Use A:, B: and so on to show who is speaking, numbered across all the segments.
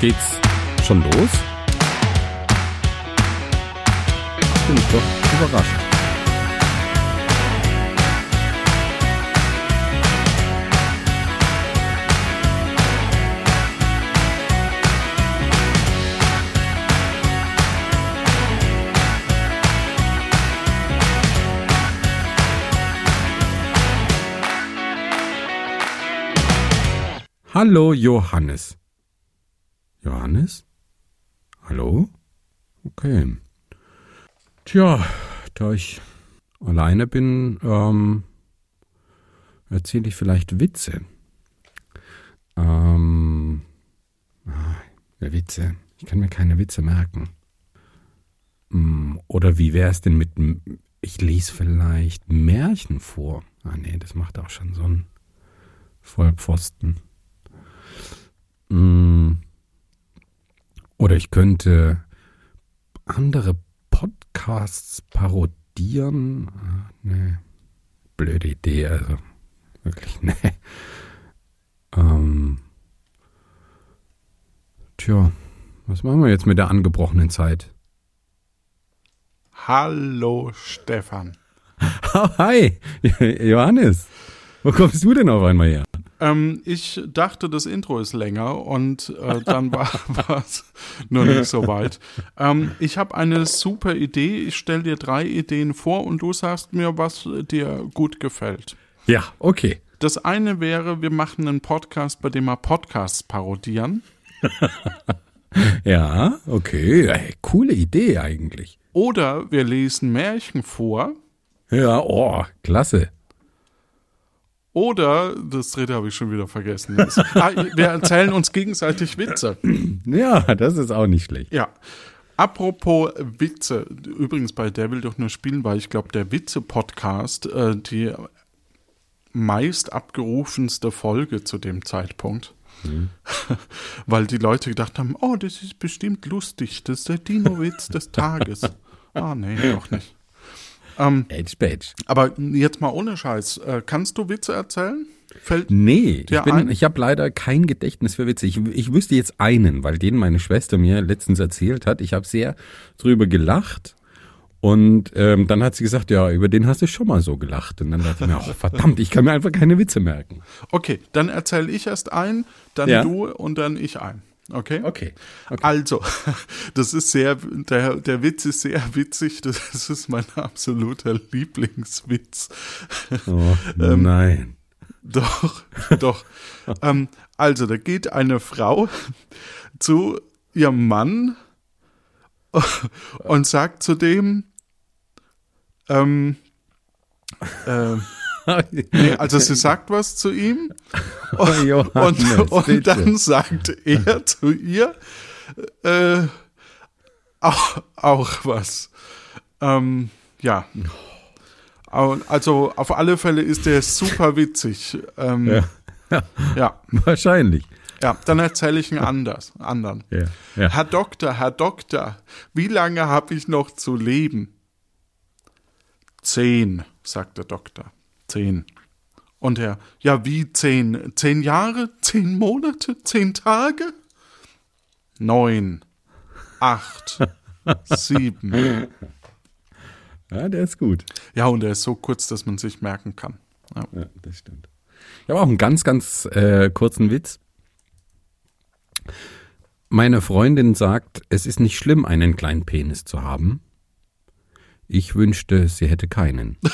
A: Geht's schon los? Bin ich doch überrascht. Hallo Johannes. Johannes? Hallo? Okay. Tja, da ich alleine bin, ähm, erzähle ich vielleicht Witze. Ähm, ah, Witze. Ich kann mir keine Witze merken. Hm, oder wie wäre es denn mit, ich lese vielleicht Märchen vor. Ah nee, das macht auch schon so ein Vollpfosten. Mm. Oder ich könnte andere Podcasts parodieren. Ah, nee. Blöde Idee, also wirklich, nee. Ähm. Tja, was machen wir jetzt mit der angebrochenen Zeit?
B: Hallo Stefan.
A: Hi, Johannes. Wo kommst du denn auf einmal her?
B: Ähm, ich dachte, das Intro ist länger und äh, dann war es nur nicht so weit. Ähm, ich habe eine super Idee. Ich stelle dir drei Ideen vor und du sagst mir, was dir gut gefällt.
A: Ja, okay.
B: Das eine wäre, wir machen einen Podcast, bei dem wir Podcasts parodieren.
A: ja, okay. Hey, coole Idee eigentlich.
B: Oder wir lesen Märchen vor.
A: Ja, oh, klasse.
B: Oder, das dritte habe ich schon wieder vergessen. Ah, wir erzählen uns gegenseitig Witze.
A: Ja, das ist auch nicht schlecht.
B: Ja. Apropos Witze, übrigens bei Der will doch nur spielen, weil ich glaube, der Witze-Podcast äh, die meist abgerufenste Folge zu dem Zeitpunkt. Mhm. weil die Leute gedacht haben, oh, das ist bestimmt lustig, das ist der Dino-Witz des Tages. Ah, nee, doch nicht.
A: Ähm, Edge Badge.
B: Aber jetzt mal ohne Scheiß. Äh, kannst du Witze erzählen?
A: Fällt nee, ich, bin, ich habe leider kein Gedächtnis für Witze. Ich, ich wüsste jetzt einen, weil den meine Schwester mir letztens erzählt hat. Ich habe sehr drüber gelacht. Und ähm, dann hat sie gesagt, ja, über den hast du schon mal so gelacht. Und dann dachte ich mir, oh, verdammt, ich kann mir einfach keine Witze merken.
B: Okay, dann erzähle ich erst einen, dann ja. du und dann ich ein. Okay?
A: okay?
B: Okay. Also, das ist sehr, der, der Witz ist sehr witzig. Das ist mein absoluter Lieblingswitz.
A: Oh, ähm, nein.
B: Doch, doch. ähm, also, da geht eine Frau zu ihrem Mann und sagt zu dem, ähm, äh, nee, also sie sagt was zu ihm und, Johannes, und, und dann sagt er zu ihr äh, auch, auch was. Ähm, ja. Also auf alle Fälle ist der super witzig. Ähm, ja.
A: Ja. ja. Wahrscheinlich.
B: Ja, dann erzähle ich einen anders, anderen. Ja, ja. Herr Doktor, Herr Doktor, wie lange habe ich noch zu leben? Zehn, sagt der Doktor. Zehn. Und er, ja, wie zehn? Zehn Jahre? Zehn Monate? Zehn Tage? Neun. Acht. sieben.
A: Ja, der ist gut.
B: Ja, und er ist so kurz, dass man sich merken kann.
A: Ja, ja das stimmt. Ich habe auch einen ganz, ganz äh, kurzen Witz. Meine Freundin sagt, es ist nicht schlimm, einen kleinen Penis zu haben. Ich wünschte, sie hätte keinen.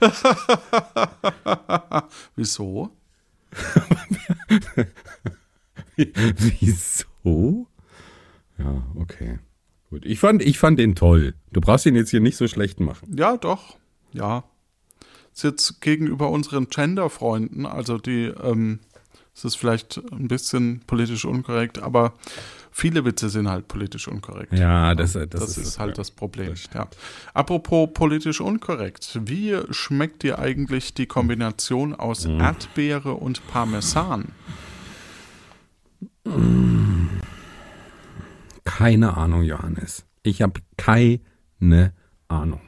B: Wieso?
A: Wieso? Ja, okay. Gut. Ich fand, ich fand den toll. Du brauchst ihn jetzt hier nicht so schlecht machen.
B: Ja, doch. Ja. Ist jetzt gegenüber unseren Gender-Freunden, also die, ähm, es ist vielleicht ein bisschen politisch unkorrekt, aber viele Witze sind halt politisch unkorrekt.
A: Ja, das, das,
B: das ist, ist, halt das Problem. Das ja. Apropos politisch unkorrekt, wie schmeckt dir eigentlich die Kombination aus mhm. Erdbeere und Parmesan?
A: Keine Ahnung, Johannes. Ich habe keine Ahnung.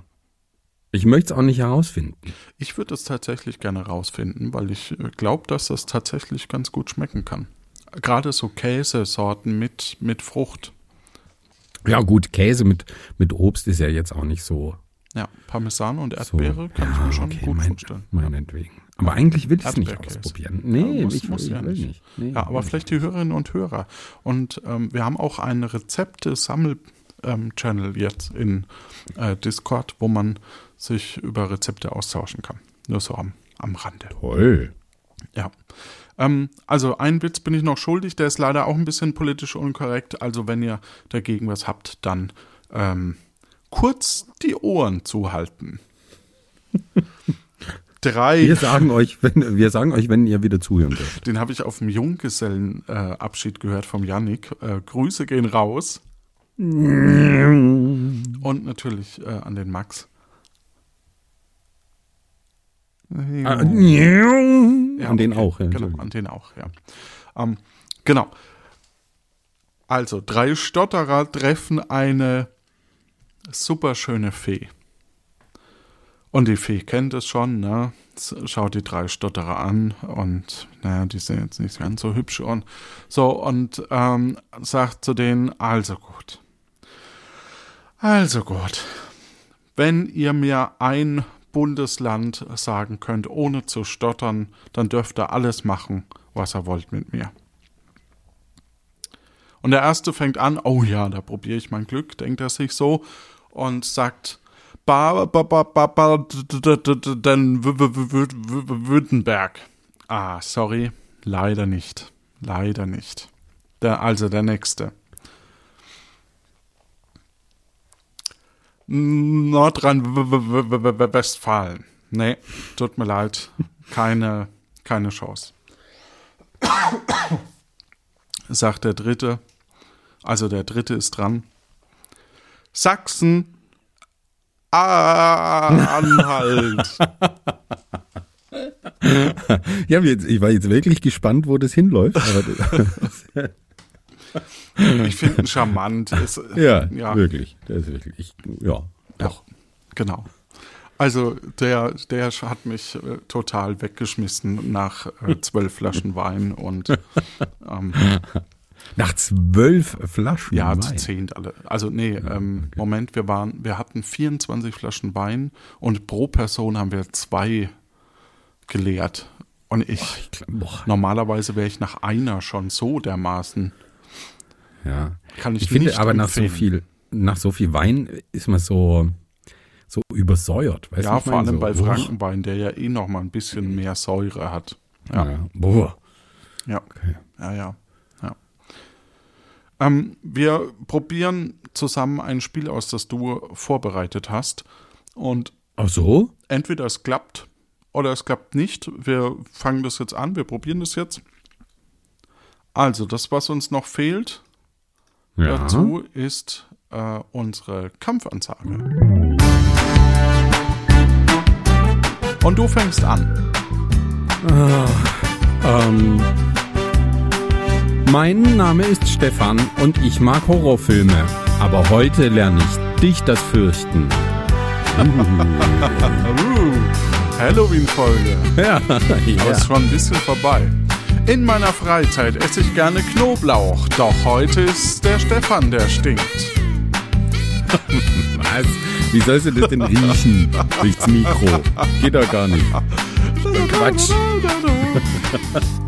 A: Ich möchte es auch nicht herausfinden.
B: Ich würde es tatsächlich gerne herausfinden, weil ich äh, glaube, dass das tatsächlich ganz gut schmecken kann. Gerade so Käsesorten mit, mit Frucht.
A: Ja, gut, Käse mit, mit Obst ist ja jetzt auch nicht so.
B: Ja, Parmesan und Erdbeere so, kann ja, ich mir schon okay, gut mein, vorstellen.
A: Meinetwegen. Aber eigentlich will ich es nicht ausprobieren. Nee,
B: ja, muss,
A: ich,
B: muss
A: ich
B: ja nicht. nicht. Nee, ja, aber vielleicht die Hörerinnen und Hörer. Und ähm, wir haben auch ein Rezepte-Sammel-Channel ähm, jetzt in äh, Discord, wo man sich über Rezepte austauschen kann. Nur so am, am Rande.
A: Toll.
B: Ja. Ähm, also einen Witz bin ich noch schuldig, der ist leider auch ein bisschen politisch unkorrekt. Also wenn ihr dagegen was habt, dann ähm, kurz die Ohren zuhalten.
A: Drei. Wir sagen euch, wenn, wir sagen euch, wenn ihr wieder zuhören dürft.
B: Den habe ich auf dem Junggesellenabschied äh, gehört vom Yannick. Äh, Grüße gehen raus. Und natürlich äh, an den Max.
A: Ah, an den auch,
B: ja. Genau, an den auch, ja. Ähm, genau. Also, drei Stotterer treffen eine superschöne Fee. Und die Fee kennt es schon, ne? Schaut die drei Stotterer an und naja, die sind jetzt nicht ganz so hübsch und so und ähm, sagt zu denen, also gut. Also gut. Wenn ihr mir ein Bundesland sagen könnt, ohne zu stottern, dann dürft ihr alles machen, was ihr wollt mit mir. Und der erste fängt an, oh ja, da probiere ich mein Glück, denkt er sich so und sagt, Württemberg. Ah, sorry, leider nicht. Leider nicht. Der, also der nächste. Nordrhein-Westfalen. Nee, tut mir leid. Keine, keine Chance. Sagt der dritte. Also der dritte ist dran. Sachsen Anhalt.
A: ja, ich war jetzt wirklich gespannt, wo das hinläuft.
B: ich finde ihn charmant. Ist,
A: ja, ja, wirklich. Der ist wirklich. Ich, ja, doch. Ja,
B: genau. Also der, der hat mich äh, total weggeschmissen nach äh, zwölf Flaschen Wein und ähm,
A: nach zwölf Flaschen
B: ja, Wein? Ja, zu zehn alle. Also nee, ja, ähm, okay. Moment, wir waren, wir hatten 24 Flaschen Wein und pro Person haben wir zwei geleert. Und ich, boah, ich glaub, boah. normalerweise wäre ich nach einer schon so dermaßen.
A: Ja. Kann ich, ich finde aber nach so viel, nach so viel Wein ist man so, so übersäuert.
B: Weißt ja, vor allem so, bei Frankenwein, der ja eh noch mal ein bisschen mehr Säure hat. Ja. ja.
A: Boah.
B: Ja. Okay. Ja, ja. Ähm, wir probieren zusammen ein Spiel aus, das du vorbereitet hast. Und
A: Ach so?
B: entweder es klappt oder es klappt nicht. Wir fangen das jetzt an, wir probieren das jetzt. Also, das, was uns noch fehlt ja. dazu, ist äh, unsere Kampfansage. Und du fängst an.
A: Ah, ähm. Mein Name ist Stefan und ich mag Horrorfilme. Aber heute lerne ich dich das Fürchten.
B: Halloween-Folge.
A: Ja,
B: ja. Ist schon ein bisschen vorbei. In meiner Freizeit esse ich gerne Knoblauch, doch heute ist der Stefan, der stinkt.
A: Was? Wie sollst du das denn riechen? Durchs Mikro. Geht doch gar nicht. Quatsch.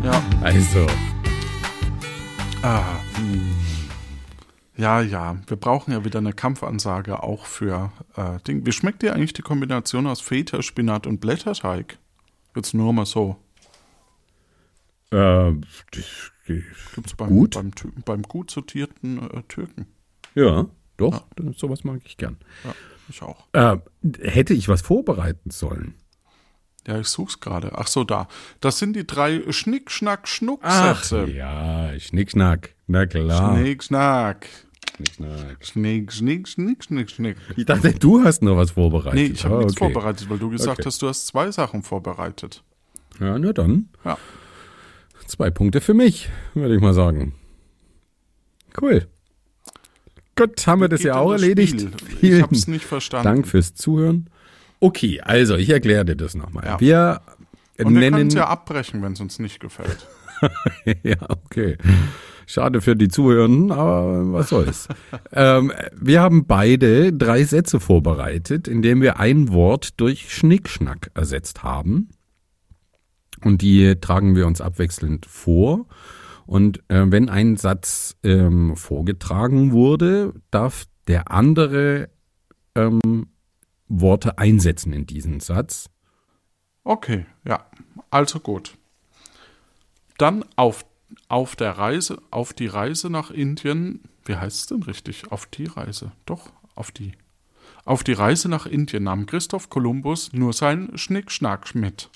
B: Ja.
A: Also.
B: Ah. Ja, ja, wir brauchen ja wieder eine Kampfansage auch für äh, Ding. Wie schmeckt dir eigentlich die Kombination aus Feta, Spinat und Blätterteig? Jetzt nur mal so.
A: Äh,
B: Gibt's beim, gut? Beim, beim gut sortierten äh, Türken.
A: Ja, doch, ja. sowas mag ich gern.
B: Ja, ich auch.
A: Äh, hätte ich was vorbereiten sollen?
B: Ja, ich such's gerade. Ach so, da. Das sind die drei Schnick, Schnack, Schnuck-Sätze.
A: Ja, Schnick, Schnack. Na klar.
B: Schnick, Schnack. Schnick, Schnack. Schnick, Schnick, Schnick, Schnick, Schnick.
A: Ich dachte, du hast noch was vorbereitet.
B: Nee, ich habe ah, nichts okay. vorbereitet, weil du gesagt okay. hast, du hast zwei Sachen vorbereitet.
A: Ja, na dann.
B: Ja.
A: Zwei Punkte für mich, würde ich mal sagen. Cool. Gut, haben wir das ja auch erledigt.
B: Spiel? Ich hab's nicht verstanden.
A: Dank fürs Zuhören. Okay, also ich erkläre dir das nochmal. Ja. Wir
B: Und wir können es ja abbrechen, wenn es uns nicht gefällt.
A: ja, okay. Schade für die Zuhörenden, aber was soll's. ähm, wir haben beide drei Sätze vorbereitet, indem wir ein Wort durch Schnickschnack ersetzt haben. Und die tragen wir uns abwechselnd vor. Und äh, wenn ein Satz ähm, vorgetragen wurde, darf der andere ähm, Worte einsetzen in diesen Satz.
B: Okay, ja, also gut. Dann auf, auf der Reise, auf die Reise nach Indien, wie heißt es denn richtig? Auf die Reise, doch, auf die. Auf die Reise nach Indien nahm Christoph Kolumbus nur sein Schnickschnack mit.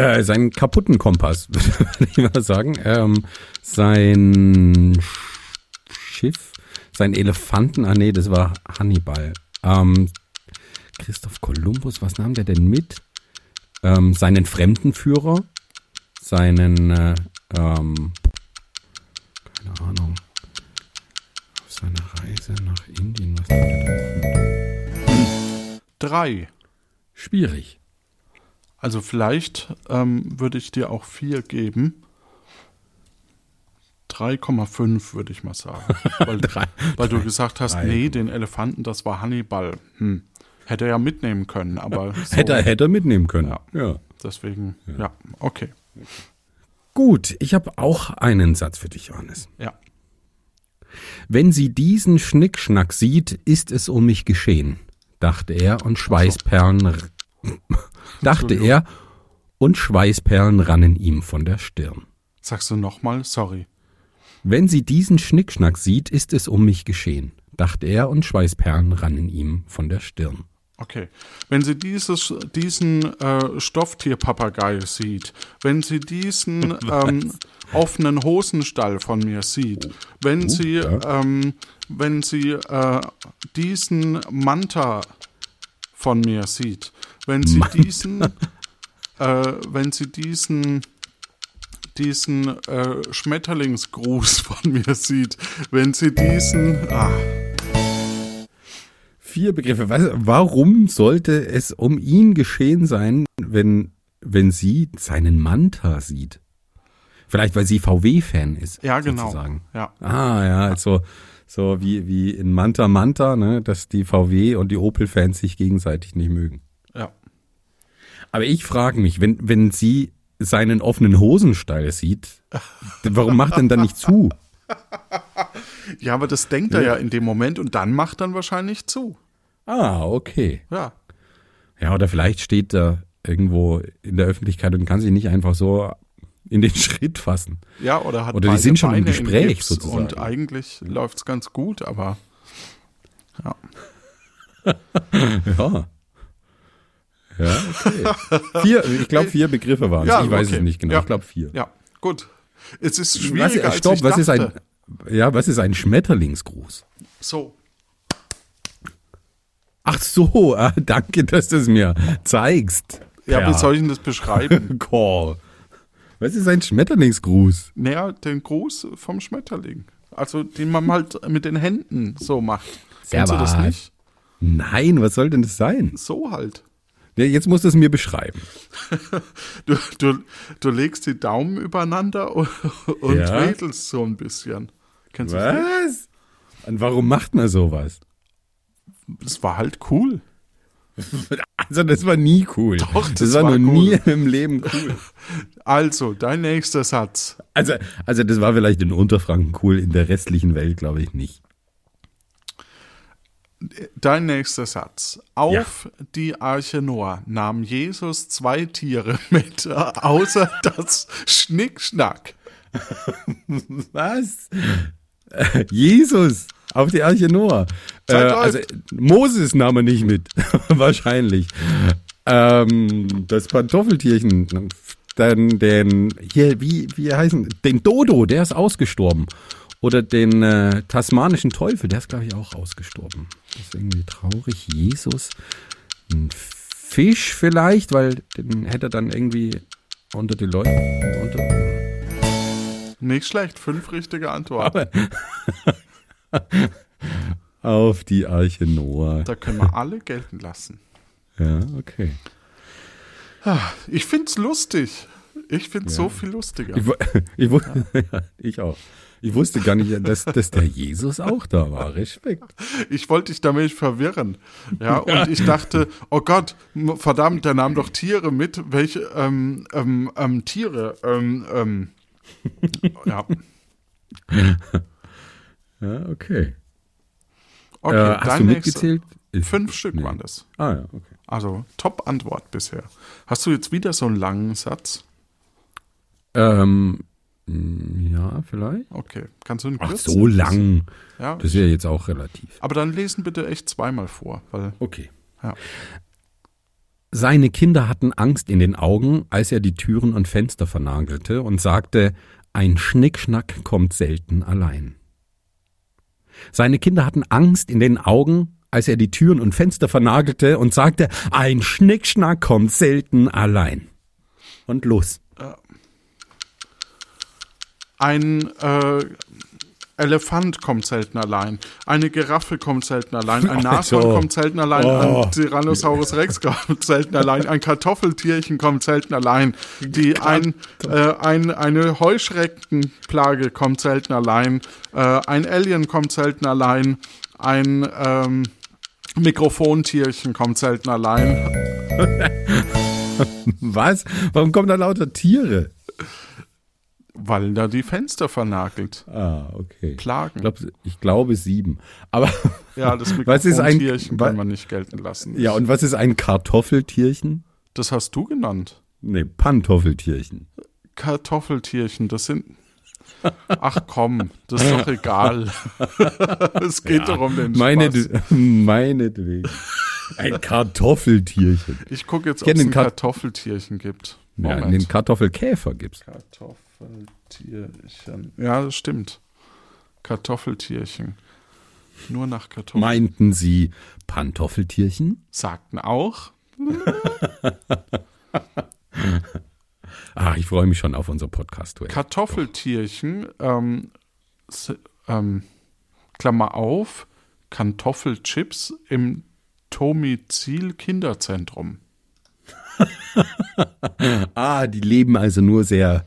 A: Äh, seinen kaputten Kompass, würde ich mal sagen. Ähm, sein Schiff, sein Elefanten, ah nee, das war Hannibal. Ähm, Christoph Kolumbus, was nahm der denn mit? Ähm, seinen Fremdenführer, seinen, äh, ähm, keine Ahnung, auf seiner Reise nach Indien, was
B: denn? Drei.
A: Schwierig.
B: Also vielleicht ähm, würde ich dir auch vier geben. 3,5 würde ich mal sagen. Weil, drei, weil drei, du gesagt hast, drei. nee, den Elefanten, das war Hannibal. Hm. Hätte er ja mitnehmen können, aber.
A: So, hätte, er, hätte er mitnehmen können.
B: Ja. ja. Deswegen, ja, ja okay.
A: Gut, ich habe auch einen Satz für dich, Johannes.
B: Ja.
A: Wenn sie diesen Schnickschnack sieht, ist es um mich geschehen, dachte er und Schweißperlen dachte er, und Schweißperlen rannen ihm von der Stirn.
B: Sagst du nochmal, sorry.
A: Wenn sie diesen Schnickschnack sieht, ist es um mich geschehen, dachte er, und Schweißperlen rannen ihm von der Stirn.
B: Okay. Wenn sie dieses, diesen äh, Stofftierpapagei sieht, wenn sie diesen ähm, offenen Hosenstall von mir sieht, wenn oh, sie, ja. ähm, wenn sie äh, diesen Manta von mir sieht, wenn sie Mann. diesen, äh, wenn sie diesen, diesen äh, Schmetterlingsgruß von mir sieht, wenn sie diesen, ah.
A: Vier Begriffe. Was, warum sollte es um ihn geschehen sein, wenn, wenn sie seinen Manta sieht? Vielleicht, weil sie VW-Fan ist.
B: Ja, genau.
A: Sozusagen.
B: Ja.
A: Ah, ja, also so wie, wie in Manta Manta, ne, dass die VW und die Opel-Fans sich gegenseitig nicht mögen.
B: Ja.
A: Aber ich frage mich, wenn, wenn sie seinen offenen Hosenstall sieht, warum macht denn dann nicht zu?
B: Ja, aber das denkt er ja in dem Moment und dann macht dann wahrscheinlich zu.
A: Ah, okay.
B: Ja.
A: Ja, oder vielleicht steht er irgendwo in der Öffentlichkeit und kann sich nicht einfach so in den Schritt fassen.
B: Ja, oder hat
A: Oder die sind schon Beine im Gespräch sozusagen.
B: Und eigentlich läuft es ganz gut, aber ja.
A: ja. Ja, okay. Vier, ich glaube, vier Begriffe waren es. Ja, ich weiß okay. es nicht genau.
B: Ja.
A: Ich glaube vier.
B: Ja, gut. Es ist schwieriger
A: was, stopp,
B: als ich
A: was
B: dachte.
A: ist ein, ja, was ist ein Schmetterlingsgruß?
B: So.
A: Ach so, ah, danke, dass du es mir zeigst.
B: Ja, wie soll ich denn das beschreiben?
A: Call. Was ist ein Schmetterlingsgruß?
B: Naja, den Gruß vom Schmetterling. Also, den man halt mit den Händen so macht. Kennst du das nicht?
A: Nein, was soll denn das sein?
B: So halt.
A: Jetzt musst du es mir beschreiben.
B: du, du, du legst die Daumen übereinander und, und
A: Ja.
B: wedelst so ein bisschen. Kennst du das nicht?
A: Was? Und warum macht man sowas?
B: Das war halt cool.
A: Also das war nie cool.
B: Doch,
A: das,
B: das
A: war,
B: war
A: noch
B: cool.
A: nie im Leben cool.
B: Also, dein nächster Satz.
A: Also, also das war vielleicht in Unterfranken cool, in der restlichen Welt glaube ich nicht.
B: Dein nächster Satz. Auf die Arche Noah nahm Jesus zwei Tiere mit, außer das Schnickschnack.
A: Was? Jesus auf die Arche Noah. Äh, also. Moses nahm er nicht mit, wahrscheinlich. Ähm, das Pantoffeltierchen, dann den hier wie wie heißen den Dodo, der ist ausgestorben. Oder den äh, tasmanischen Teufel, der ist glaube ich auch ausgestorben. Das ist irgendwie traurig. Jesus, ein Fisch vielleicht, weil den hätte er dann irgendwie unter die Leute
B: Nicht schlecht, fünf richtige Antworten.
A: auf die Arche Noah.
B: Da können wir alle gelten lassen.
A: Ja, okay.
B: Ich find's lustig. Ich find's ja. so viel lustiger.
A: Ich, ich, ja. ich auch. Ich wusste gar nicht, dass, dass der Jesus auch da war. Respekt.
B: Ich wollte dich damit verwirren. Ja, und ich dachte, oh Gott, verdammt, der nahm doch Tiere mit. Welche ähm, ähm, ähm, Tiere? Ähm, ähm, ja.
A: ja, okay.
B: Okay, äh, hast du mitgezählt? Fünf Stück nee. waren das.
A: Ah ja, okay.
B: Also Top-Antwort bisher. Hast du jetzt wieder so einen langen Satz?
A: Ähm, hm, ja, vielleicht.
B: Okay. Kannst du einen
A: Ach, so lang. Ja. Das ist ja jetzt auch relativ.
B: Aber dann lesen bitte echt zweimal vor. Weil,
A: okay.
B: Ja.
A: Seine Kinder hatten Angst in den Augen, als er die Türen und Fenster vernagelte und sagte, ein Schnickschnack kommt selten allein. Seine Kinder hatten Angst in den Augen, als er die Türen und Fenster vernagelte und sagte, ein Schnickschnack kommt selten allein. Und los.
B: Ein äh, Elefant kommt selten allein. Eine Giraffe kommt selten allein. Ein Nashorn kommt selten allein. Oh. Ein Tyrannosaurus Rex kommt selten allein. Ein Kartoffeltierchen kommt selten allein. Die, ein, äh, ein, eine Heuschreckenplage kommt selten allein. Äh, ein Alien kommt selten allein. Ein ähm, Mikrofontierchen kommt selten allein.
A: Was? Warum kommen da lauter Tiere?
B: Weil da die Fenster vernagelt.
A: Ah, okay.
B: Plagen.
A: Ich, glaub, ich glaube sieben. Aber
B: ja, das was ist ein Tierchen kann man nicht gelten lassen.
A: Ja, und was ist ein Kartoffeltierchen?
B: Das hast du genannt.
A: Nee, Pantoffeltierchen.
B: Kartoffeltierchen, das sind. Ach komm, das ist doch egal. es geht ja, doch um den
A: Spaß. Meinetwegen. Ein Kartoffeltierchen.
B: Ich gucke jetzt, ob es ein Kartoffeltierchen gibt.
A: Moment. Ja, den Kartoffelkäfer gibt's.
B: Kartoffeltierchen. Ja, das stimmt. Kartoffeltierchen. Nur nach Kartoffeln.
A: Meinten Sie Pantoffeltierchen?
B: Sagten auch.
A: ah, ich freue mich schon auf unser Podcast.
B: Kartoffeltierchen, ähm, ähm, Klammer auf, Kartoffelchips im Tomizil Kinderzentrum.
A: ah, die leben also nur sehr,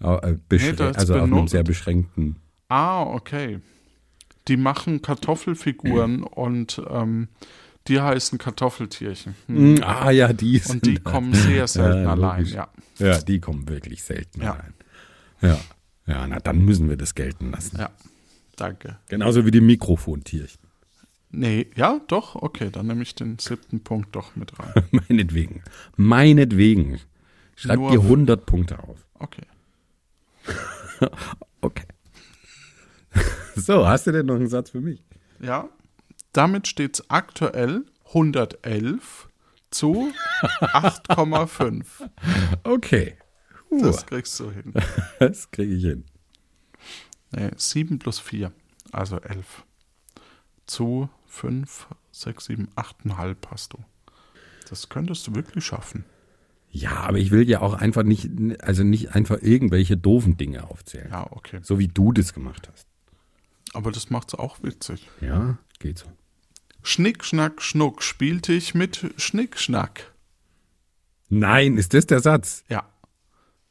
A: äh, nee, also auf einem sehr beschränkten.
B: Ah, okay. Die machen Kartoffelfiguren und ähm, die heißen Kartoffeltierchen.
A: Hm. hm ah ja, die
B: sind Und die kommen sehr selten ja, allein, ja.
A: Ja, die kommen wirklich selten
B: ja.
A: allein. Ja. Ja, na dann müssen wir das gelten lassen.
B: Ja, danke.
A: Genauso wie die Mikrofontierchen.
B: Nee, ja, doch, okay, dann nehme ich den siebten Punkt doch mit rein.
A: Meinetwegen. Meinetwegen. Schreib Nur dir 100 Punkte auf.
B: Okay.
A: okay. so, hast du denn noch einen Satz für mich?
B: Ja. Damit steht es aktuell 111 zu 8,5.
A: Okay.
B: Uh. Das kriegst du hin.
A: Das kriege ich hin.
B: Nee, 7 plus 4, also 11. Zu 5, 6, 7, 8,5 hast du. Das könntest du wirklich schaffen.
A: Ja, aber ich will ja auch einfach nicht, also nicht einfach irgendwelche doofen Dinge aufzählen.
B: Ja, okay.
A: So wie du das gemacht hast.
B: Aber das macht's auch witzig.
A: Ja, geht so.
B: Schnick, Schnack, Schnuck spielte ich mit Schnick, Schnack.
A: Nein, ist das der Satz?
B: Ja.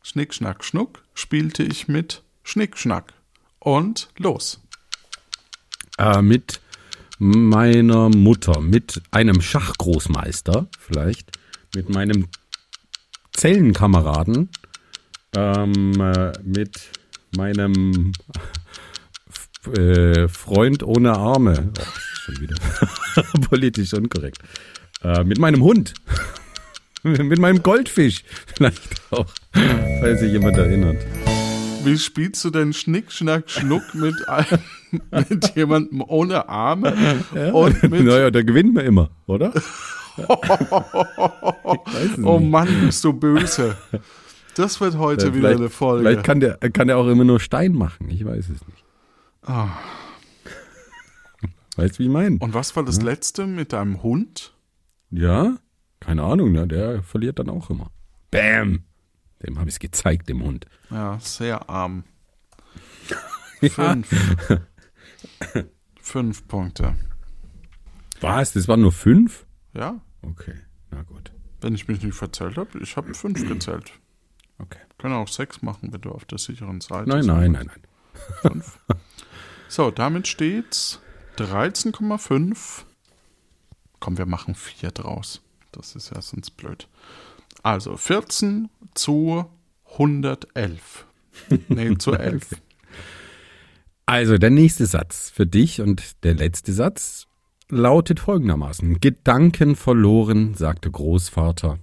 B: Schnick, Schnack, Schnuck spielte ich mit Schnick, Schnack. Und los.
A: Äh, mit meiner Mutter, mit einem Schachgroßmeister vielleicht, mit meinem Zellenkameraden, ähm, äh, mit meinem äh, Freund ohne Arme. Oh, schon wieder politisch unkorrekt. Äh, mit meinem Hund. mit meinem Goldfisch. Vielleicht auch, falls sich jemand erinnert.
B: Wie spielst du denn Schnick, Schnack, Schnuck mit, einem, mit jemandem ohne Arme?
A: Ja. Und mit naja, da gewinnt man immer, oder?
B: Oh Mann, bist du böse. Das wird heute ja, wieder eine Folge.
A: Vielleicht kann der, kann der auch immer nur Stein machen, ich weiß es nicht.
B: Oh.
A: Weißt du, wie ich meine?
B: Und was war das ja. letzte mit deinem Hund?
A: Ja, keine Ahnung, ne? der verliert dann auch immer. Bam! Dem habe ich es gezeigt, dem Hund.
B: Ja, sehr arm. Fünf. fünf Punkte.
A: Was? Das waren nur fünf?
B: Ja.
A: Okay, na gut.
B: Wenn ich mich nicht verzählt habe, ich habe fünf gezählt.
A: Okay.
B: Können auch sechs machen, wenn du auf der sicheren Seite
A: Nein, nein, nein, nein.
B: Fünf. so, damit steht's 13,5. Komm, wir machen vier draus. Das ist ja sonst blöd. Also 14 zu 111. nee, zu 11.
A: Also der nächste Satz für dich und der letzte Satz lautet folgendermaßen. Gedanken verloren, sagte Großvater.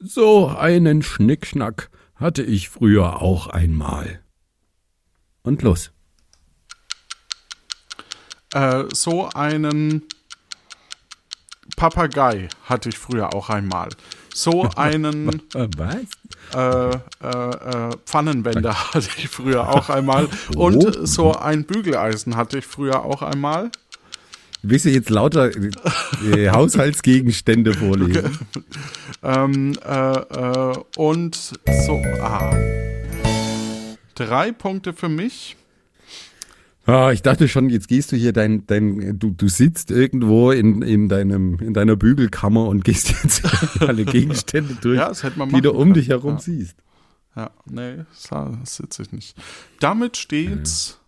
A: So einen Schnickschnack hatte ich früher auch einmal. Und los.
B: Äh, so einen Papagei hatte ich früher auch einmal. So einen
A: Was?
B: äh, äh, äh, Pfannenwender hatte ich früher auch einmal. Und so ein Bügeleisen hatte ich früher auch einmal.
A: Willst du jetzt lauter äh, Haushaltsgegenstände vorlesen?
B: Ähm, äh, äh, und so, ah. Drei Punkte für mich.
A: Ah, ich dachte schon, jetzt gehst du hier dein, dein du, du sitzt irgendwo in, in deinem, in deiner Bügelkammer und gehst jetzt alle Gegenstände durch,
B: Ja,
A: die du um
B: können.
A: dich herum
B: Ja.
A: siehst.
B: Ja, nee, das sitze ich nicht. Damit steht's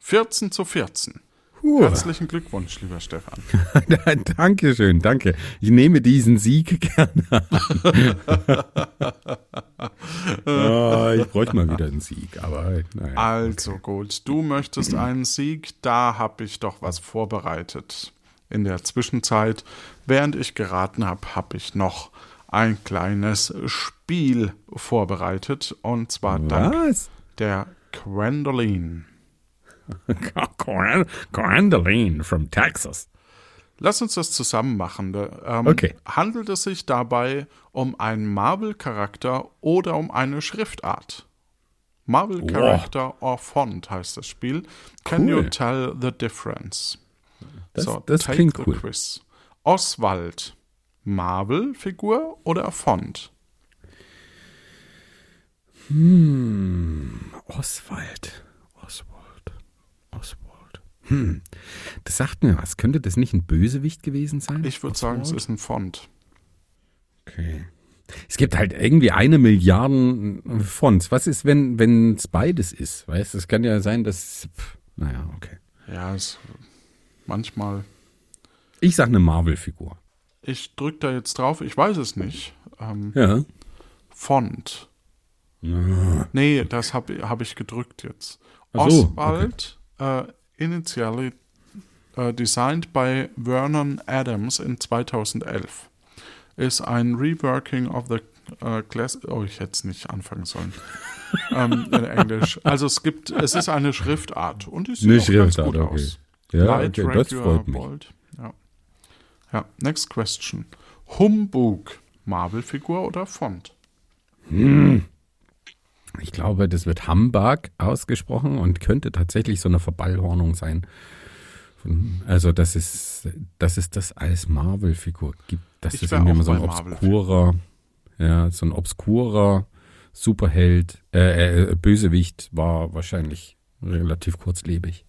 B: 14 zu 14.
A: Puh.
B: Herzlichen Glückwunsch, lieber Stefan.
A: Dankeschön, danke. Ich nehme diesen Sieg gerne an. Ah, ich bräuchte mal wieder einen Sieg, aber naja.
B: Also gut, du möchtest einen Sieg, da habe ich doch was vorbereitet. In der Zwischenzeit, während ich geraten habe, habe ich noch ein kleines Spiel vorbereitet und zwar dank
A: Was?
B: der Gwendoline.
A: Gwendoline from Texas.
B: Lass uns das zusammen machen. Ähm,
A: Okay.
B: Handelt es sich dabei um einen Marvel-Charakter oder um eine Schriftart? Marvel-Charakter or Font heißt das Spiel. Can
A: Cool.
B: you tell the difference?
A: Das,
B: so,
A: das
B: take
A: klingt
B: the
A: cool.
B: quiz. Oswald, Marvel-Figur oder Font?
A: Oswald. Oswald. Oswald. Hm. Das sagt mir was. Könnte das nicht ein Bösewicht gewesen sein?
B: Ich würde sagen, es ist ein Font.
A: Okay. Es gibt halt irgendwie eine Milliarden Fonts. Was ist, wenn es beides ist? Weißt, es kann ja sein, dass. Pff, naja, okay.
B: Ja, es, manchmal.
A: Ich sag eine Marvel-Figur.
B: Ich drücke da jetzt drauf, ich weiß es nicht. Ähm,
A: Ja.
B: Font. Nee, das habe hab ich gedrückt jetzt.
A: So,
B: Oswald, äh, initially äh, designed by Vernon Adams in 2011, ist ein Reworking of the äh, Class. Oh, ich hätte es nicht anfangen sollen. ähm, in Englisch. Also es gibt, es ist eine Schriftart und die sieht
A: Eine Schriftart,
B: gut
A: okay.
B: aus.
A: Ja,
B: Light,
A: okay, das freut mich.
B: bold. Ja. ja, next question. Humbug, Marvel-Figur oder Font?
A: Ich glaube, das wird Hamburg ausgesprochen und könnte tatsächlich so eine Verballhornung sein. Also, dass es, dass es das als Marvel-Figur gibt. Das
B: Ich
A: ist irgendwie so ein obskurer, ja, so ein obskurer Superheld, äh, äh, Bösewicht war wahrscheinlich relativ kurzlebig.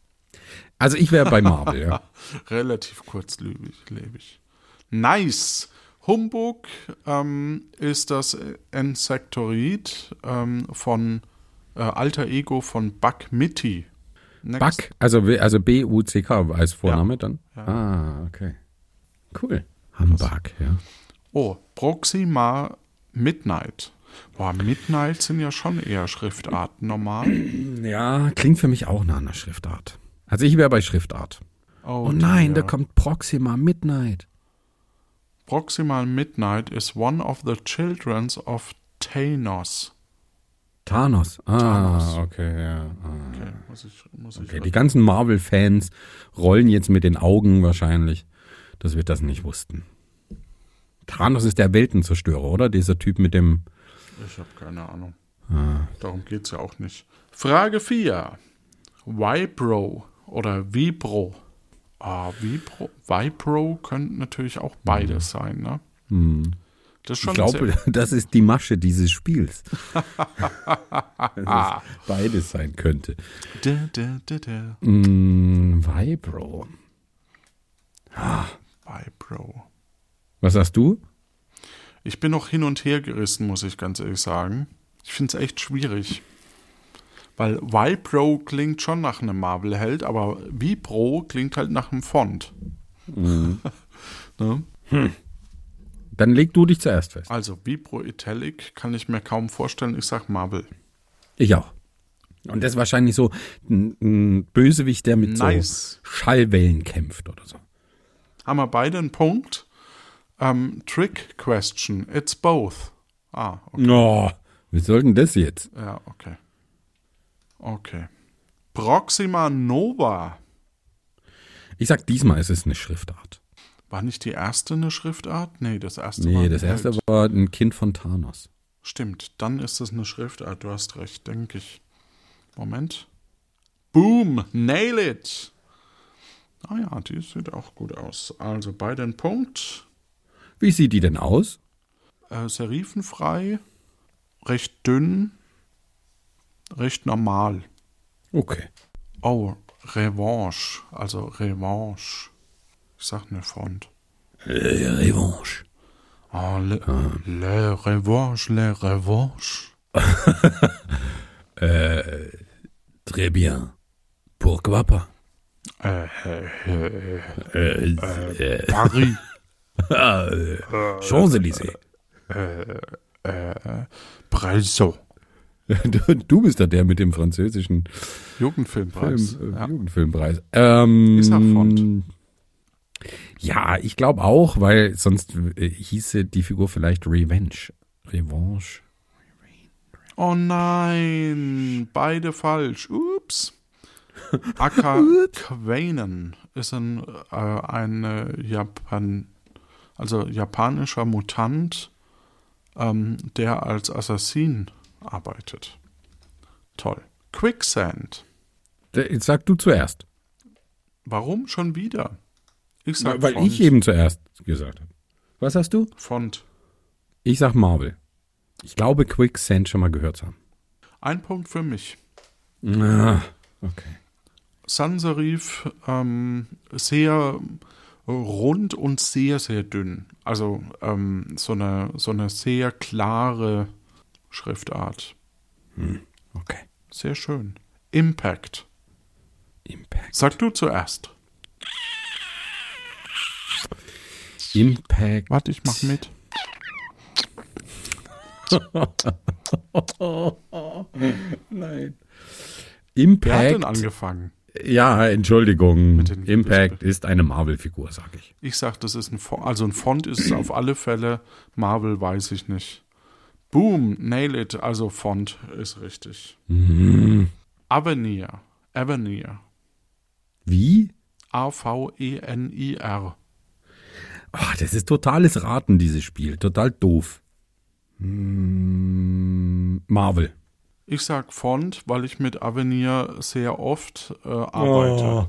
A: Also ich wäre bei Marvel, ja.
B: Relativ kurzlebig. lebig. Nice. Humbug ähm, ist das Insektoid ähm, von äh, Alter Ego von Buck Mitty.
A: Buck, also, also B-U-C-K als Vorname dann? Ah, okay. Cool. Hamburg, ja.
B: Oh, Proxima Midnight. Boah, Midnight sind ja schon eher Schriftarten normal.
A: Ja, klingt für mich auch nach einer Schriftart. Also ich wäre bei Schriftart. Oh, nein, da kommt Proxima Midnight.
B: Proximal Midnight is one of the children of Thanos.
A: Thanos. Ah,
B: Thanos.
A: okay, ja. Ah.
B: Okay, muss ich, muss ich
A: Okay, die ganzen Marvel-Fans rollen jetzt mit den Augen wahrscheinlich, dass wir das nicht wussten. Thanos ist der Weltenzerstörer, oder? Dieser Typ mit dem.
B: Ich habe keine Ahnung.
A: Ah.
B: Darum geht es ja auch nicht. Frage 4. Vibro oder Vibro. Ah, Vibro, Vibro könnte natürlich auch beides sein, ne? Das ist
A: Ich glaube, das ist die Masche dieses Spiels. dass es beides sein könnte.
B: Da, da, da, da.
A: Mm, Vibro.
B: Vibro.
A: Was sagst du?
B: Ich bin noch hin und her gerissen, muss ich ganz ehrlich sagen. Ich finde es echt schwierig. Weil Vipro klingt schon nach einem Marvel-Held, aber Vipro klingt halt nach einem Font. Mhm.
A: ne? hm. Dann leg du dich zuerst fest.
B: Also Vipro Italic kann ich mir kaum vorstellen. Ich sag Marvel.
A: Ich auch. Und das ist wahrscheinlich so ein, ein Bösewicht, der mit nice. so Schallwellen kämpft oder so.
B: Haben wir beide einen Punkt? Um, ähm, trick question. It's both.
A: Ah, okay. Oh, wie soll denn das jetzt?
B: Ja, okay. Okay. Proxima Nova.
A: Ich sag, diesmal ist es eine Schriftart.
B: War nicht die erste eine Schriftart? Nee, das erste
A: nee, war. Nee, das erste Welt. war ein Kind von Thanos.
B: Stimmt, dann ist es eine Schriftart. Du hast recht, denke ich. Moment. Boom, nail it. Ah ja, die sieht auch gut aus. Also bei den Punkt.
A: Wie sieht die denn aus?
B: Äh, serifenfrei, recht dünn, recht normal.
A: Okay.
B: Oh, Revanche, also Revanche. Ich sag ne Font.
A: Äh, Revanche.
B: Oh, le, ah. le Revanche, le Revanche.
A: euh, très bien. Pourquoi pas?
B: Euh, euh, euh, Paris.
A: Ah, Champs-Élysées.
B: Bresson.
A: Du, du, bist da der mit dem französischen
B: Jugendfilmpreis.
A: Film, ja. Jugendfilmpreis. Ähm, Ist Font. Ja, ich glaube auch, weil sonst hieße die Figur vielleicht Revenge. Revanche.
B: Oh nein, beide falsch. Ups. Aka Quainen ist ein, äh, ein äh, Japan, also japanischer Mutant, ähm, der als Assassin arbeitet. Toll. Quicksand.
A: Jetzt sag du zuerst.
B: Warum schon wieder?
A: Ich sag Weil Font. ich eben zuerst gesagt habe. Was hast du?
B: Font.
A: Ich sag Marvel. Ich glaube, Quicksand schon mal gehört zu haben.
B: Ein Punkt für mich.
A: Ah, okay.
B: Sans Serif ähm, sehr rund und sehr, sehr dünn. Also ähm, so, eine, so eine sehr klare Schriftart.
A: Hm, okay.
B: Sehr schön. Impact.
A: Impact.
B: Sag du zuerst.
A: Impact.
B: Warte, ich mach mit.
A: Nein. Impact. Wer hat
B: denn angefangen?
A: Ja, Entschuldigung. Impact ist eine Marvel-Figur, sag ich.
B: Ich sag, das ist ein Font. Also ein Font ist es auf alle Fälle. Marvel weiß ich nicht. Boom, nail it. Also Font ist richtig.
A: Mhm.
B: Avenir. Avenir.
A: Wie?
B: A-V-E-N-I-R.
A: Oh, das ist totales Raten, dieses Spiel. Total doof. Hm, Marvel.
B: Ich sag Font, weil ich mit Avenir sehr oft äh, arbeite. Oh,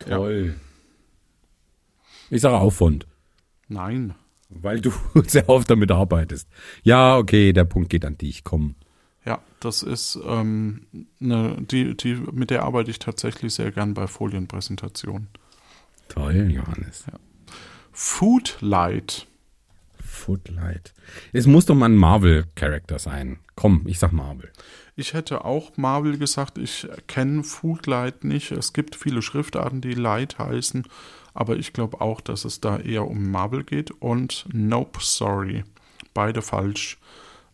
A: toll. Ja. Ich sage auch Font.
B: Nein.
A: Weil du sehr oft damit arbeitest. Ja, okay, der Punkt geht an dich. Komm.
B: Ja, das ist ähm, ne, die, die, mit der arbeite ich tatsächlich sehr gern bei Folienpräsentationen.
A: Toll, Johannes. Ja.
B: Foodlight.
A: Footlight. Es muss doch mal ein Marvel-Charakter sein. Komm, ich sag Marvel.
B: Ich hätte auch Marvel gesagt. Ich kenne Footlight nicht. Es gibt viele Schriftarten, die Light heißen. Aber ich glaube auch, dass es da eher um Marvel geht. Und Nope, sorry. Beide falsch.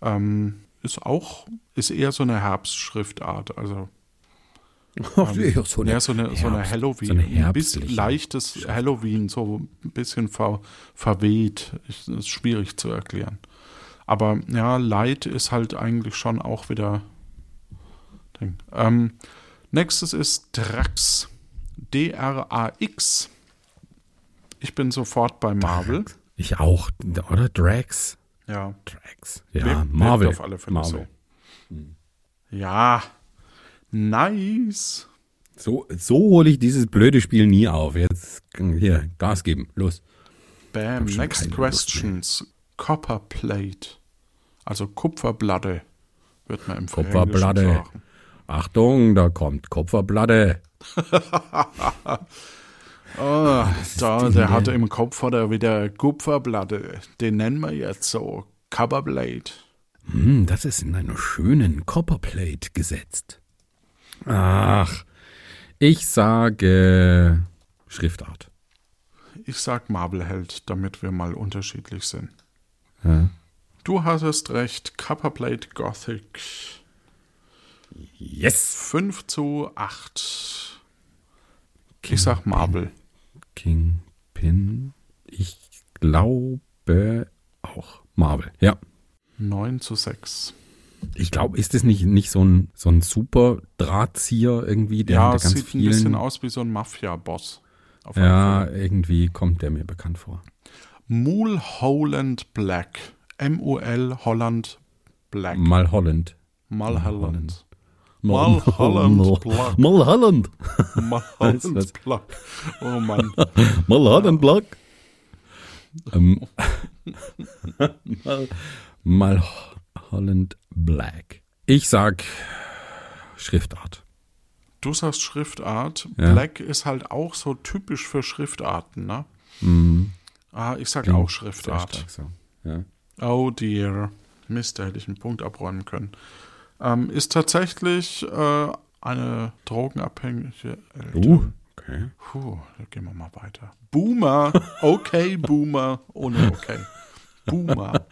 B: Ähm, ist auch, ist eher so eine Herbstschriftart. Also ähm, so eine, ja, so eine, so eine Halloween, so eine ein bisschen leichtes Halloween, so ein bisschen ver, verweht. Ist, ist schwierig zu erklären. Aber ja, Light ist halt eigentlich schon auch wieder. Ähm, nächstes ist Drax. D-R-A-X. Ich bin sofort bei Marvel.
A: Ich auch, oder? Drax.
B: Ja.
A: Drax. Ja, Marvel.
B: Auf alle Fälle Marvel. So. Hm. Ja, Nice.
A: So, so hole ich dieses blöde Spiel nie auf. Jetzt hier, Gas geben. Los.
B: Bam. Next questions. Copperplate. Also Kupferplatte. Wird man im
A: Kupferplatte. sagen. Achtung, da kommt Kupferplatte.
B: Oh, da, der hatte im Kopf hat er wieder Kupferplatte. Den nennen wir jetzt so. Copperplate.
A: Hm, das ist in einer schönen Copperplate gesetzt. Ach, ich sage Schriftart.
B: Ich sag Marbelheld, damit wir mal unterschiedlich sind.
A: Ja.
B: Du hattest recht, Copperplate Gothic.
A: Yes!
B: 5 zu 8. Ich sag Marble.
A: Kingpin. Ich glaube auch Marvel, ja.
B: 9 zu 6.
A: Ich glaube, ist das nicht, nicht so ein, so ein super Drahtzieher irgendwie, der
B: ja,
A: ganz
B: sieht
A: vielen.
B: ein bisschen aus wie so ein Mafia-Boss.
A: Ja, irgendwie kommt der mir bekannt vor.
B: Mulholland Black. M-U-L Holland Black.
A: Malholland.
B: Mulholland.
A: Mulholland.
B: Black.
A: Mulholland.
B: Mulholland Black. Oh Mann.
A: Mulholland Black. Ähm, Mal, Malholland Black. Ich sag Schriftart.
B: Du sagst Schriftart.
A: Ja.
B: Black ist halt auch so typisch für Schriftarten, ne?
A: Mhm.
B: Ah, ich sag
A: Klingt
B: auch
A: sehr
B: Schriftart.
A: so. Ja.
B: Oh dear. Mist, da hätte ich einen Punkt abräumen können. Ähm, ist tatsächlich äh, eine drogenabhängige Eltern.
A: Uh, okay.
B: Puh, da gehen wir mal weiter. Boomer. Okay, Boomer. Ohne okay. Boomer.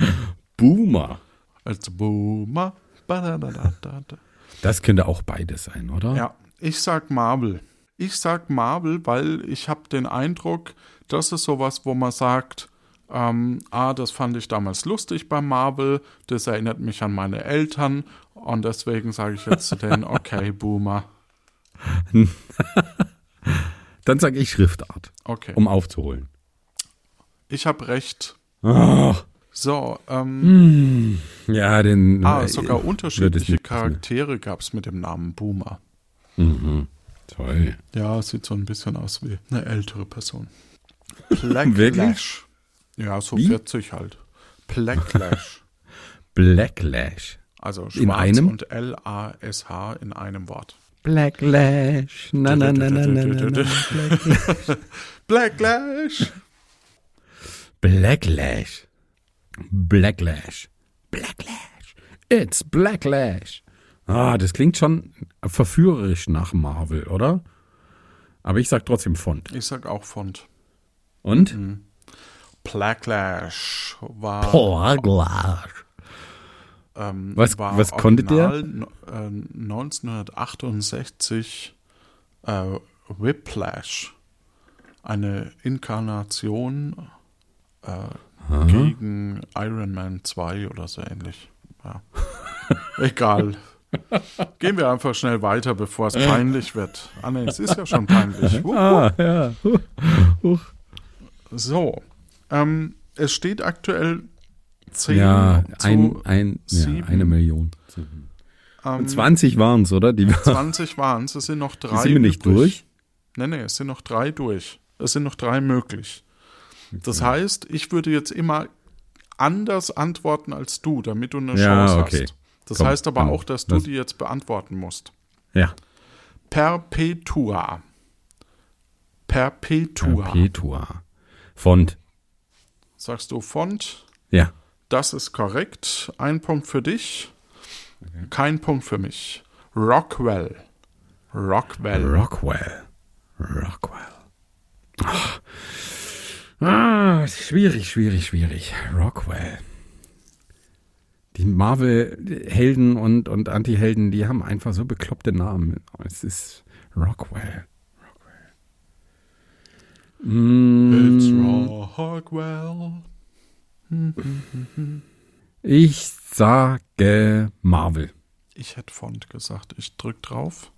A: Boomer.
B: Als Boomer.
A: Das könnte auch beides sein, oder?
B: Ja, ich sag Marvel. Ich sag Marvel, weil ich habe den Eindruck, das ist sowas, wo man sagt, ähm, ah, das fand ich damals lustig bei Marvel, das erinnert mich an meine Eltern und deswegen sage ich jetzt zu denen, okay, Boomer.
A: Dann sage ich Schriftart,
B: Okay,
A: um aufzuholen.
B: ich habe recht.
A: Oh,
B: So, ähm,
A: ja, den.
B: ah,
A: äh,
B: sogar
A: es
B: unterschiedliche Charaktere gab es mit dem Namen Boomer.
A: Mhm. Toll.
B: Ja, sieht so ein bisschen aus wie eine ältere Person. Blacklash. Ja, so
A: Wie?
B: 40 halt. Blacklash.
A: Blacklash.
B: Also schwarz
A: In einem?
B: und L-A-S-H in einem Wort.
A: Blacklash. Na, na, na, na, na, na.
B: Blacklash.
A: Blacklash. Blacklash. Blacklash. It's Blacklash. Ah, das klingt schon verführerisch nach Marvel, oder? Aber ich sag trotzdem Font.
B: Ich sag auch Font.
A: Und?
B: Blacklash war,
A: Blacklash.
B: Ähm,
A: Was- was konnte der?
B: Äh, 1968 äh, Whiplash. Eine Inkarnation äh, gegen Iron Man 2 oder so ähnlich. Ja. Egal. Gehen wir einfach schnell weiter, bevor es peinlich wird. Ah, nee, es ist ja schon peinlich. Wupp, wupp.
A: Ah, ja. Huh.
B: So. Ähm, es steht aktuell 10
A: Ja, ein, ein, ja, eine Million.
B: ähm,
A: 20 waren es, oder? Die,
B: 20 waren es. Es sind noch drei.
A: sind wir nicht
B: übrig.
A: durch?
B: Nee, nee, es sind noch drei durch. Es sind noch drei möglich. Das heißt, ich würde jetzt immer anders antworten als du, damit du eine
A: Ja,
B: Chance
A: okay.
B: hast. Das
A: Komm,
B: heißt aber
A: komm.
B: auch, dass du
A: Was?
B: die jetzt beantworten musst.
A: Ja.
B: Perpetua. Perpetua.
A: Perpetua. Font.
B: Sagst du Font?
A: Ja.
B: Das ist korrekt. Ein Punkt für dich. Kein Punkt für mich. Rockwell. Rockwell.
A: Rockwell. Rockwell. Ah, ah, schwierig, schwierig, schwierig. Rockwell. Die Marvel-Helden und, und Anti-Helden, die haben einfach so bekloppte Namen. Es ist Rockwell. Rockwell.
B: It's
A: Mm,
B: Rockwell.
A: Ich sage Marvel.
B: Ich hätte Font gesagt. Ich drück drauf.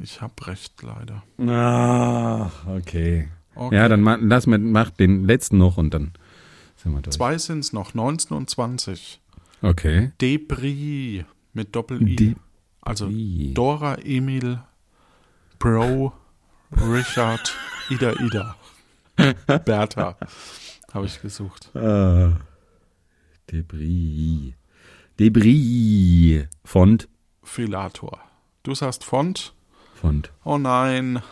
B: Ich hab recht, leider.
A: Ah, okay.
B: Okay.
A: Ja, dann ma- lass mir, mach den letzten noch und dann sind wir durch.
B: Zwei sind es noch, 19 und 20.
A: Okay.
B: Debris mit Doppel-I.
A: De-
B: also. Dora, Emil, Bro, Richard, Ida, Ida. Bertha habe ich gesucht.
A: Ah, Debris. Debris. Font.
B: Filator. Du sagst Font.
A: Font.
B: Oh nein.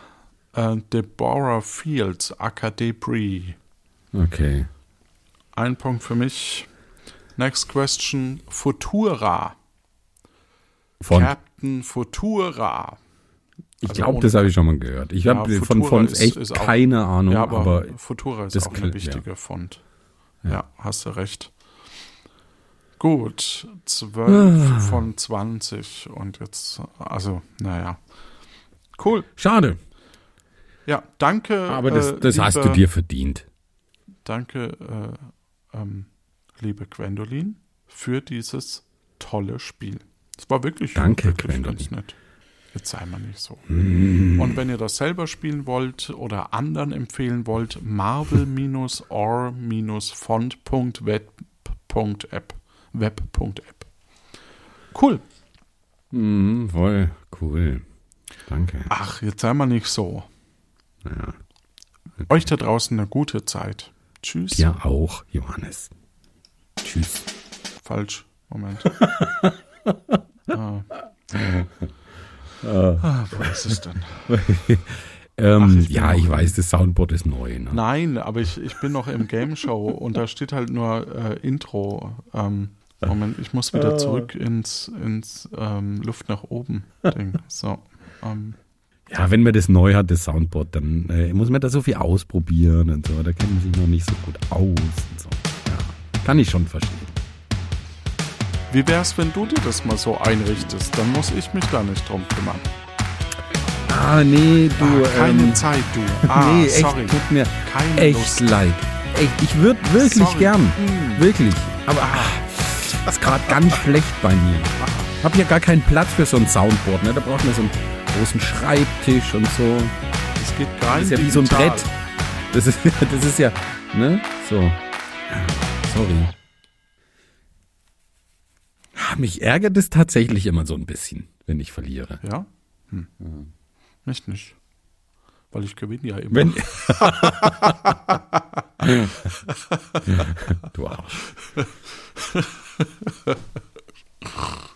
B: Äh, Deborah Fields, Acadebris.
A: Okay.
B: Ein Punkt für mich. Next question. Futura.
A: Von,
B: Captain Futura.
A: Ich
B: also
A: glaube, das habe ich schon mal gehört. Ich habe
B: Ja,
A: von
B: Futura
A: Fonts echt
B: ist auch-
A: keine Ahnung,
B: Ja, aber,
A: aber
B: Futura ist auch eine wichtige Font.
A: Ja.
B: Ja. hast du recht. Gut, 12
A: Ah.
B: von 20 und jetzt, also, naja. Cool.
A: schade.
B: Ja, danke.
A: Aber das,
B: äh,
A: das hast du
B: liebe-
A: dir verdient.
B: Danke, äh, ähm, liebe Gwendolin, für dieses tolle Spiel. Es war wirklich,
A: Danke,
B: wirklich
A: Gwendolin.
B: ganz nett. Jetzt sei mal nicht so.
A: Mm.
B: Und wenn ihr das selber spielen wollt oder anderen empfehlen wollt, marvel-or-font.web.app. Web.app. Cool.
A: Mm, voll cool. Danke.
B: Ach, jetzt sei mal nicht so.
A: Ja.
B: Euch da draußen eine gute Zeit. Tschüss.
A: Ja, auch, Johannes. Tschüss.
B: Falsch. Moment. ah. Ah, wo ist es denn?
A: Ähm,
B: Ach, ich
A: ja, ich weiß, das Soundboard ist neu. Ne?
B: Nein, aber ich, ich bin noch im Game Show und da steht halt nur äh, Intro. Ähm, Moment, ich muss wieder zurück ins, ins ähm, Luft nach oben Ding. So. Ähm,
A: Ja, wenn man das neu hat, das Soundboard, dann äh, muss man da so viel ausprobieren und so. Da kennt man sich noch nicht so gut aus und so. Ja, kann ich schon verstehen.
B: Wie wär's, wenn du dir das mal so einrichtest? Dann muss ich mich da nicht drum kümmern.
A: Ah, nee, du.
B: Ah, keine
A: ähm,
B: Zeit, du. Ah,
A: nee, echt,
B: sorry.
A: tut mir
B: Keine
A: echt
B: Lust.
A: leid. Echt, ich würde wirklich
B: Sorry.
A: gern.
B: Mm.
A: Wirklich. Aber ah, das ist gerade ganz schlecht bei mir. Hab ja gar keinen Platz für so ein Soundboard. Ne? Da braucht man so einen großen Schreibtisch und so.
B: Es geht
A: Das
B: rein
A: ist ja wie so ein
B: digital.
A: Brett. Das ist, das ist ja, ne? So. Sorry. Mich ärgert es tatsächlich immer so ein bisschen, wenn ich verliere.
B: Ja? Hm. Mich nicht. Weil ich gewinne ja immer.
A: Wenn. du Arsch.